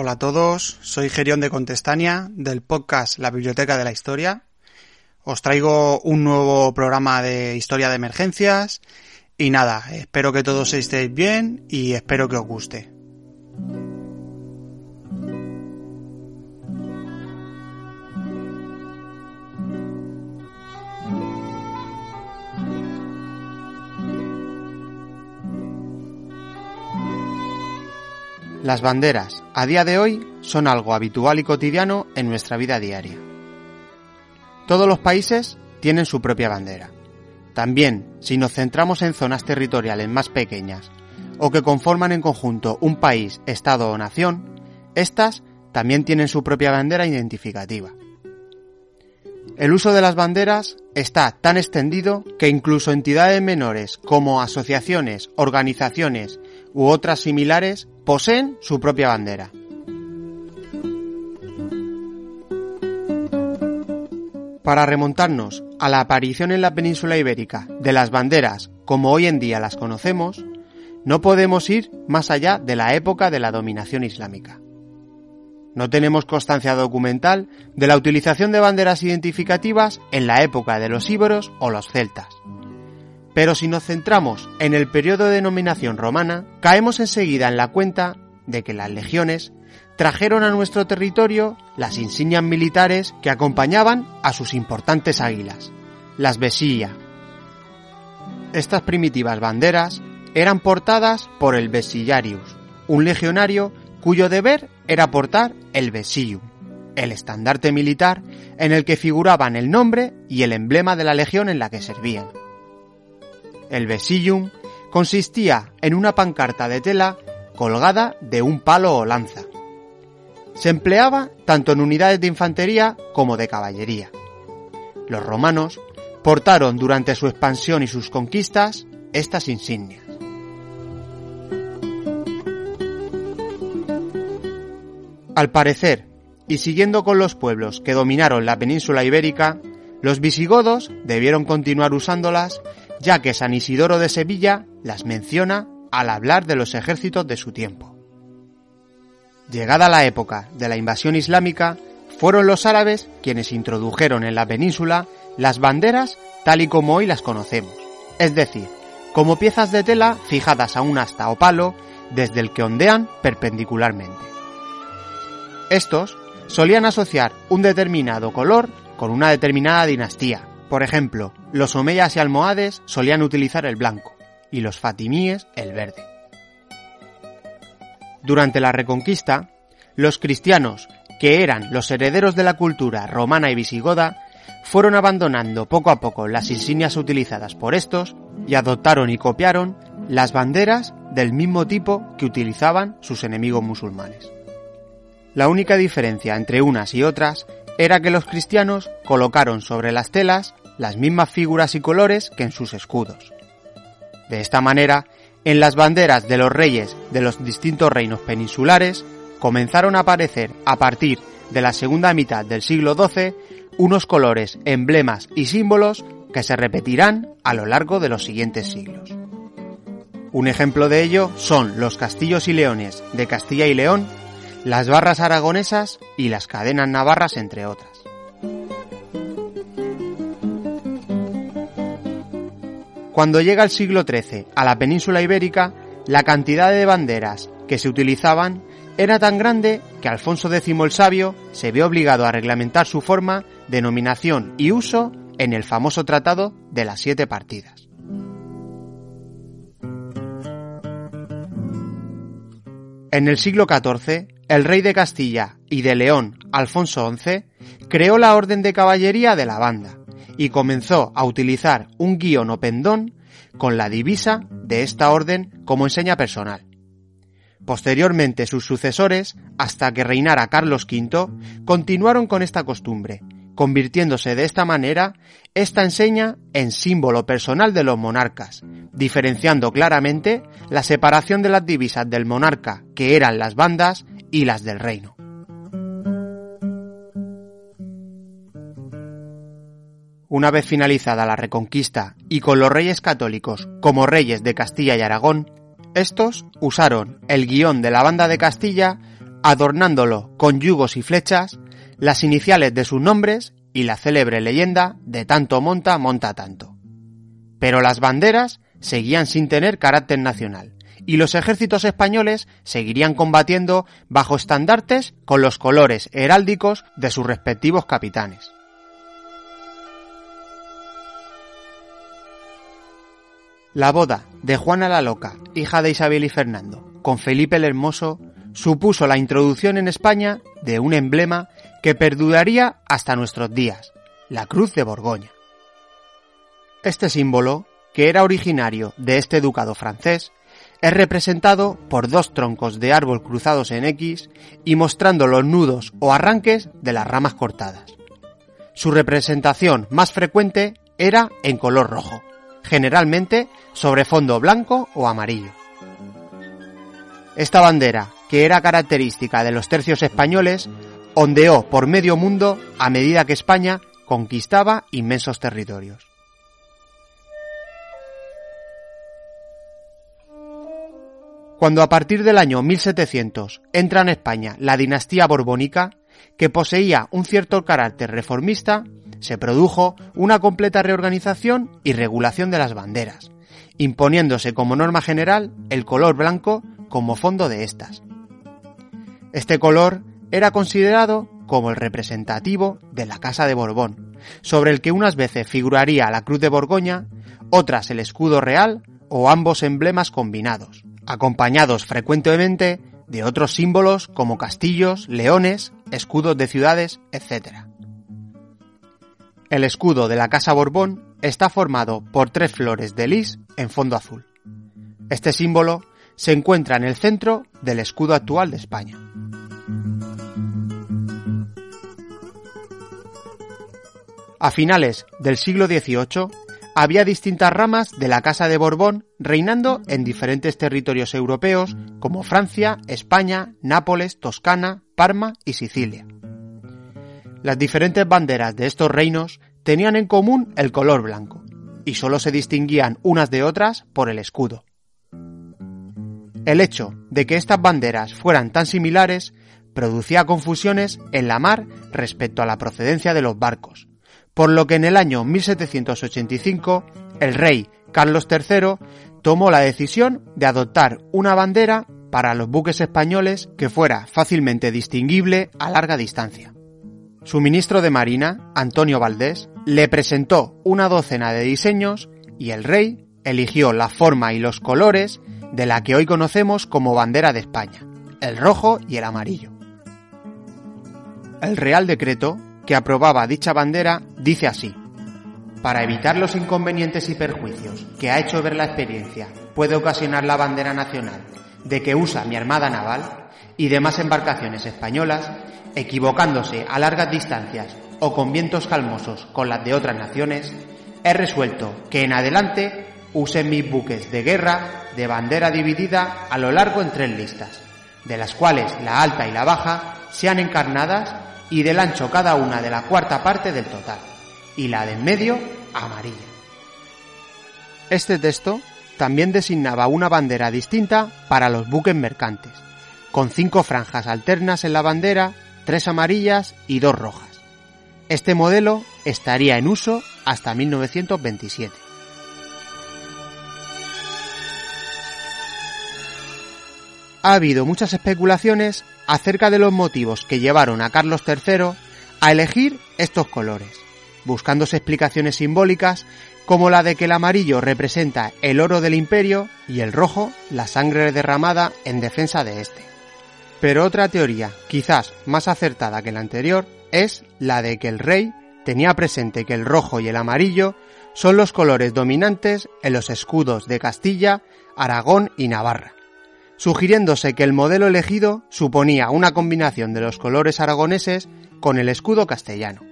Hola a todos, soy Gerión de Contestania del podcast La Biblioteca de la Historia. Os traigo un nuevo programa de historia de emergencias y nada, espero que todos estéis bien y espero que os guste. Las banderas, a día de hoy, son algo habitual y cotidiano en nuestra vida diaria. Todos los países tienen su propia bandera. También, si nos centramos en zonas territoriales más pequeñas o que conforman en conjunto un país, estado o nación, estas también tienen su propia bandera identificativa. El uso de las banderas está tan extendido que incluso entidades menores como asociaciones, organizaciones u otras similares poseen su propia bandera. Para remontarnos a la aparición en la península ibérica de las banderas como hoy en día las conocemos, no podemos ir más allá de la época de la dominación islámica. No tenemos constancia documental de la utilización de banderas identificativas en la época de los íberos o los celtas. Pero si nos centramos en el periodo de denominación romana, caemos enseguida en la cuenta de que las legiones trajeron a nuestro territorio las insignias militares que acompañaban a sus importantes águilas, las vesilla. Estas primitivas banderas eran portadas por el vesillarius, un legionario cuyo deber era portar el vesillum, el estandarte militar en el que figuraban el nombre y el emblema de la legión en la que servían. El vesillum consistía en una pancarta de tela colgada de un palo o lanza. Se empleaba tanto en unidades de infantería como de caballería. Los romanos portaron durante su expansión y sus conquistas estas insignias. Al parecer, y siguiendo con los pueblos que dominaron la península ibérica, los visigodos debieron continuar usándolas ya que San Isidoro de Sevilla las menciona al hablar de los ejércitos de su tiempo. Llegada la época de la invasión islámica, fueron los árabes quienes introdujeron en la península las banderas tal y como hoy las conocemos, es decir, como piezas de tela fijadas a un asta o palo desde el que ondean perpendicularmente. Estos solían asociar un determinado color con una determinada dinastía. Por ejemplo, los omeyas y almohades solían utilizar el blanco y los fatimíes el verde. Durante la Reconquista, los cristianos, que eran los herederos de la cultura romana y visigoda, fueron abandonando poco a poco las insignias utilizadas por estos y adoptaron y copiaron las banderas del mismo tipo que utilizaban sus enemigos musulmanes. La única diferencia entre unas y otras era que los cristianos colocaron sobre las telas las mismas figuras y colores que en sus escudos. De esta manera, en las banderas de los reyes de los distintos reinos peninsulares comenzaron a aparecer a partir de la segunda mitad del siglo XII unos colores, emblemas y símbolos que se repetirán a lo largo de los siguientes siglos. Un ejemplo de ello son los castillos y leones de Castilla y León, las barras aragonesas y las cadenas navarras, entre otras. Cuando llega el siglo XIII a la península ibérica, la cantidad de banderas que se utilizaban era tan grande que Alfonso X el Sabio se ve obligado a reglamentar su forma, denominación y uso en el famoso Tratado de las Siete Partidas. En el siglo XIV, el rey de Castilla y de León, Alfonso XI, creó la Orden de Caballería de la Banda, y comenzó a utilizar un guion o pendón con la divisa de esta orden como enseña personal. Posteriormente sus sucesores, hasta que reinara Carlos V, continuaron con esta costumbre, convirtiéndose de esta manera esta enseña en símbolo personal de los monarcas, diferenciando claramente la separación de las divisas del monarca, que eran las bandas, y las del reino. Una vez finalizada la Reconquista y con los reyes católicos como reyes de Castilla y Aragón, estos usaron el guion de la banda de Castilla adornándolo con yugos y flechas, las iniciales de sus nombres y la célebre leyenda de tanto monta, monta tanto. Pero las banderas seguían sin tener carácter nacional y los ejércitos españoles seguirían combatiendo bajo estandartes con los colores heráldicos de sus respectivos capitanes. La boda de Juana la Loca, hija de Isabel y Fernando, con Felipe el Hermoso, supuso la introducción en España de un emblema que perduraría hasta nuestros días, la Cruz de Borgoña. Este símbolo, que era originario de este ducado francés, es representado por dos troncos de árbol cruzados en X y mostrando los nudos o arranques de las ramas cortadas. Su representación más frecuente era en color rojo generalmente sobre fondo blanco o amarillo. Esta bandera, que era característica de los tercios españoles, ondeó por medio mundo a medida que España conquistaba inmensos territorios. Cuando a partir del año 1700 entra en España la dinastía borbónica, que poseía un cierto carácter reformista, se produjo una completa reorganización y regulación de las banderas, imponiéndose como norma general el color blanco como fondo de estas. Este color era considerado como el representativo de la Casa de Borbón, sobre el que unas veces figuraría la Cruz de Borgoña, otras el escudo real o ambos emblemas combinados, acompañados frecuentemente de otros símbolos como castillos, leones, escudos de ciudades, etc. El escudo de la Casa Borbón está formado por tres flores de lis en fondo azul. Este símbolo se encuentra en el centro del escudo actual de España. A finales del siglo XVIII había distintas ramas de la Casa de Borbón reinando en diferentes territorios europeos como Francia, España, Nápoles, Toscana, Parma y Sicilia. Las diferentes banderas de estos reinos tenían en común el color blanco, y solo se distinguían unas de otras por el escudo. El hecho de que estas banderas fueran tan similares producía confusiones en la mar respecto a la procedencia de los barcos, por lo que en el año 1785 el rey Carlos III tomó la decisión de adoptar una bandera para los buques españoles que fuera fácilmente distinguible a larga distancia. Su ministro de Marina, Antonio Valdés, le presentó una docena de diseños y el rey eligió la forma y los colores de la que hoy conocemos como bandera de España, el rojo y el amarillo. El Real Decreto que aprobaba dicha bandera dice así, para evitar los inconvenientes y perjuicios que ha hecho ver la experiencia puede ocasionar la bandera nacional de que usa mi Armada Naval y demás embarcaciones españolas, equivocándose a largas distancias o con vientos calmosos con las de otras naciones, he resuelto que en adelante usen mis buques de guerra de bandera dividida a lo largo en tres listas, de las cuales la alta y la baja sean encarnadas y del ancho cada una de la cuarta parte del total, y la de en medio amarilla. Este texto también designaba una bandera distinta para los buques mercantes, con cinco franjas alternas en la bandera, tres amarillas y dos rojas. Este modelo estaría en uso hasta 1927. Ha habido muchas especulaciones acerca de los motivos que llevaron a Carlos III a elegir estos colores, buscándose explicaciones simbólicas como la de que el amarillo representa el oro del imperio y el rojo la sangre derramada en defensa de este. Pero otra teoría, quizás más acertada que la anterior, es la de que el rey tenía presente que el rojo y el amarillo son los colores dominantes en los escudos de Castilla, Aragón y Navarra, sugiriéndose que el modelo elegido suponía una combinación de los colores aragoneses con el escudo castellano.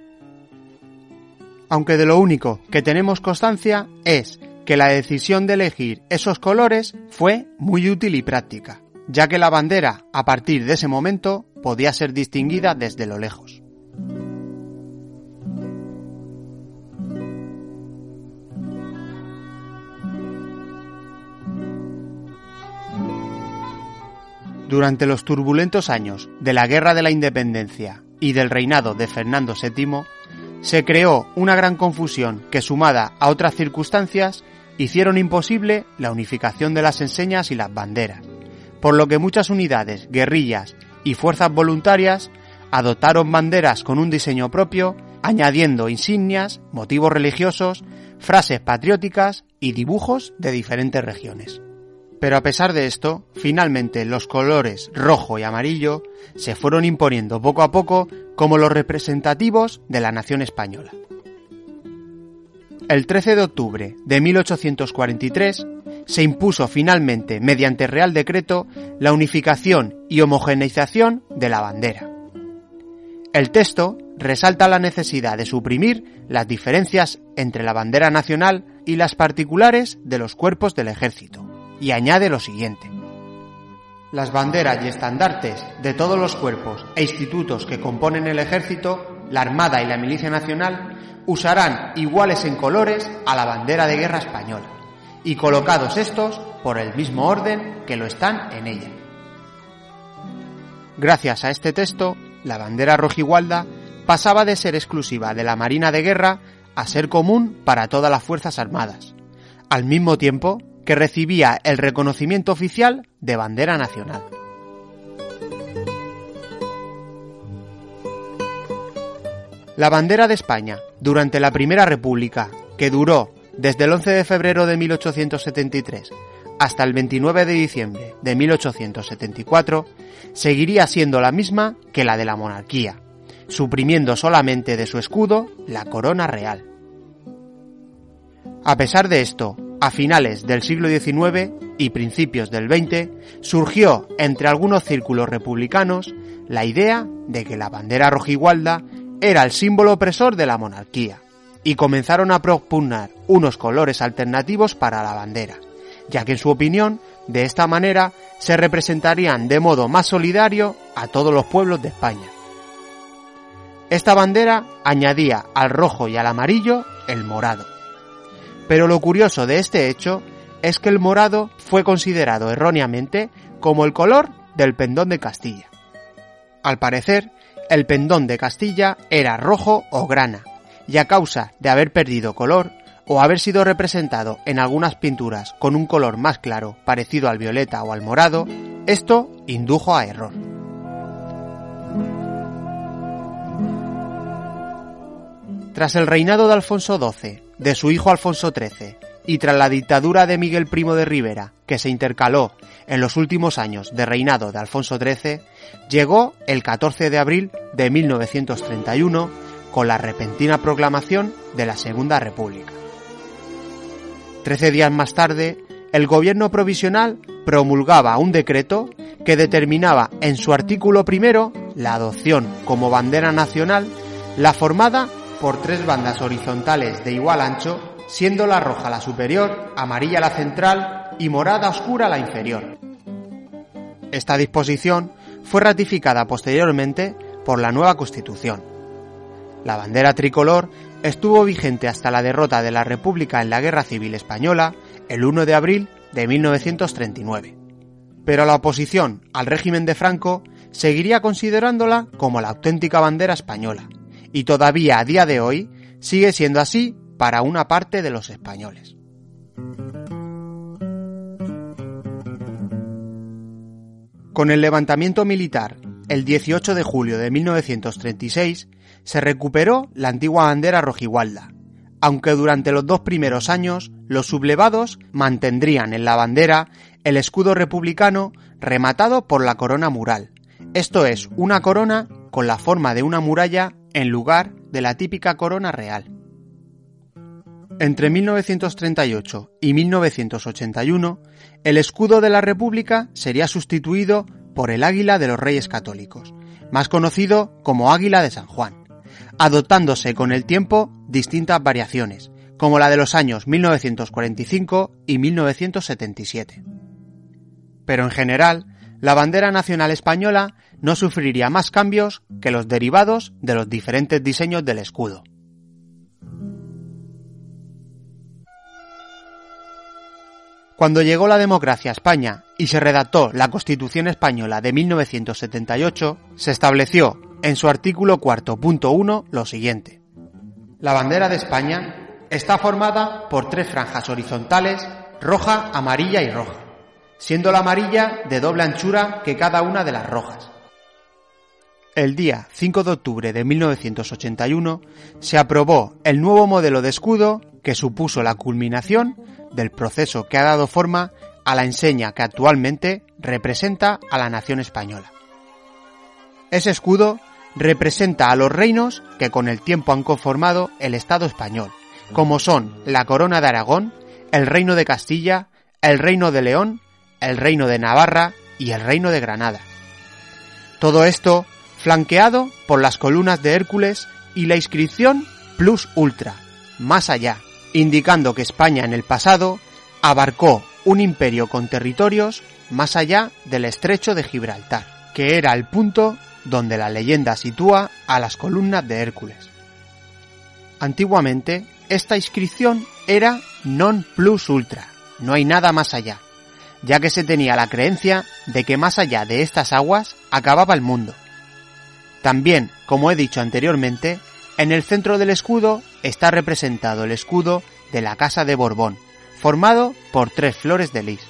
Aunque de lo único que tenemos constancia es que la decisión de elegir esos colores fue muy útil y práctica, ya que la bandera, a partir de ese momento, podía ser distinguida desde lo lejos. Durante los turbulentos años de la Guerra de la Independencia y del reinado de Fernando VII, se creó una gran confusión que sumada a otras circunstancias hicieron imposible la unificación de las enseñas y las banderas, por lo que muchas unidades, guerrillas y fuerzas voluntarias adoptaron banderas con un diseño propio, añadiendo insignias, motivos religiosos, frases patrióticas y dibujos de diferentes regiones. Pero a pesar de esto, finalmente los colores rojo y amarillo se fueron imponiendo poco a poco como los representativos de la nación española. El 13 de octubre de 1843 se impuso finalmente, mediante Real Decreto, la unificación y homogeneización de la bandera. El texto resalta la necesidad de suprimir las diferencias entre la bandera nacional y las particulares de los cuerpos del ejército y añade lo siguiente. Las banderas y estandartes de todos los cuerpos e institutos que componen el ejército, la Armada y la Milicia Nacional usarán iguales en colores a la bandera de guerra española, y colocados estos por el mismo orden que lo están en ella. Gracias a este texto, la bandera rojigualda pasaba de ser exclusiva de la Marina de Guerra a ser común para todas las Fuerzas Armadas, al mismo tiempo que recibía el reconocimiento oficial de bandera nacional. La bandera de España durante la Primera República, que duró desde el 11 de febrero de 1873 hasta el 29 de diciembre de 1874, seguiría siendo la misma que la de la monarquía, suprimiendo solamente de su escudo la corona real. A pesar de esto, a finales del siglo XIX y principios del XX surgió entre algunos círculos republicanos la idea de que la bandera rojigualda era el símbolo opresor de la monarquía y comenzaron a propugnar unos colores alternativos para la bandera, ya que en su opinión de esta manera se representarían de modo más solidario a todos los pueblos de España. Esta bandera añadía al rojo y al amarillo el morado pero lo curioso de este hecho es que el morado fue considerado erróneamente como el color del pendón de Castilla. Al parecer, el pendón de Castilla era rojo o grana, y a causa de haber perdido color o haber sido representado en algunas pinturas con un color más claro parecido al violeta o al morado, esto indujo a error. Tras el reinado de Alfonso XII, de su hijo Alfonso XIII, y tras la dictadura de Miguel Primo de Rivera, que se intercaló en los últimos años de reinado de Alfonso XIII, llegó el 14 de abril de 1931 con la repentina proclamación de la Segunda República. Trece días más tarde, el gobierno provisional promulgaba un decreto que determinaba en su artículo primero la adopción como bandera nacional la formada por tres bandas horizontales de igual ancho, siendo la roja la superior, amarilla la central y morada oscura la inferior. Esta disposición fue ratificada posteriormente por la nueva Constitución. La bandera tricolor estuvo vigente hasta la derrota de la República en la Guerra Civil Española el 1 de abril de 1939. Pero la oposición al régimen de Franco seguiría considerándola como la auténtica bandera española, y todavía a día de hoy sigue siendo así para una parte de los españoles. Con el levantamiento militar el 18 de julio de 1936 se recuperó la antigua bandera rojigualda, aunque durante los dos primeros años los sublevados mantendrían en la bandera el escudo republicano rematado por la corona mural, esto es, una corona con la forma de una muralla en lugar de la típica corona real. Entre 1938 y 1981, el escudo de la República sería sustituido por el águila de los Reyes Católicos, más conocido como águila de San Juan, adoptándose con el tiempo distintas variaciones, como la de los años 1945 y 1977. Pero en general, la bandera nacional española no sufriría más cambios que los derivados de los diferentes diseños del escudo. Cuando llegó la democracia a España y se redactó la Constitución Española de 1978, se estableció en su artículo cuarto punto uno lo siguiente. La bandera de España está formada por tres franjas horizontales, roja, amarilla y roja, siendo la amarilla de doble anchura que cada una de las rojas. El día 5 de octubre de 1981 se aprobó el nuevo modelo de escudo que supuso la culminación del proceso que ha dado forma a la enseña que actualmente representa a la nación española. Ese escudo representa a los reinos que con el tiempo han conformado el Estado español, como son la Corona de Aragón, el Reino de Castilla, el Reino de León, el Reino de Navarra y el Reino de Granada. Todo esto flanqueado por las columnas de Hércules y la inscripción Plus Ultra, más allá, indicando que España en el pasado abarcó un imperio con territorios más allá del estrecho de Gibraltar, que era el punto donde la leyenda sitúa a las columnas de Hércules. Antiguamente, esta inscripción era non plus ultra, no hay nada más allá, ya que se tenía la creencia de que más allá de estas aguas acababa el mundo. También, como he dicho anteriormente, en el centro del escudo está representado el escudo de la Casa de Borbón, formado por tres flores de lis.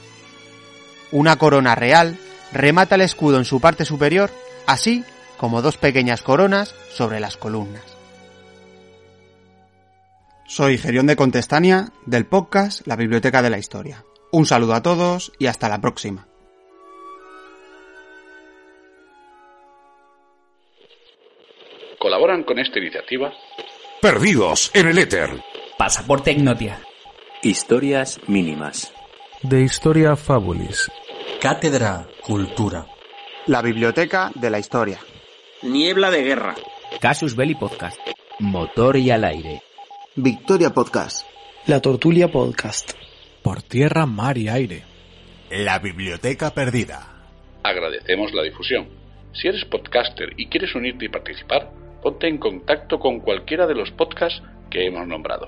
Una corona real remata el escudo en su parte superior, así como dos pequeñas coronas sobre las columnas. Soy Gerión de Contestania, del podcast La Biblioteca de la Historia. Un saludo a todos y hasta la próxima. Colaboran con esta iniciativa Perdidos en el éter. Pasaporte Ignotia. Historias mínimas. De Historia Fabulis. Cátedra Cultura. La Biblioteca de la Historia. Niebla de Guerra. Casus Belli Podcast. Motor y al aire. Victoria Podcast. La Tortulia Podcast. Por tierra, mar y aire. La Biblioteca Perdida. Agradecemos la difusión. Si eres podcaster y quieres unirte y participar, ponte en contacto con cualquiera de los podcasts que hemos nombrado.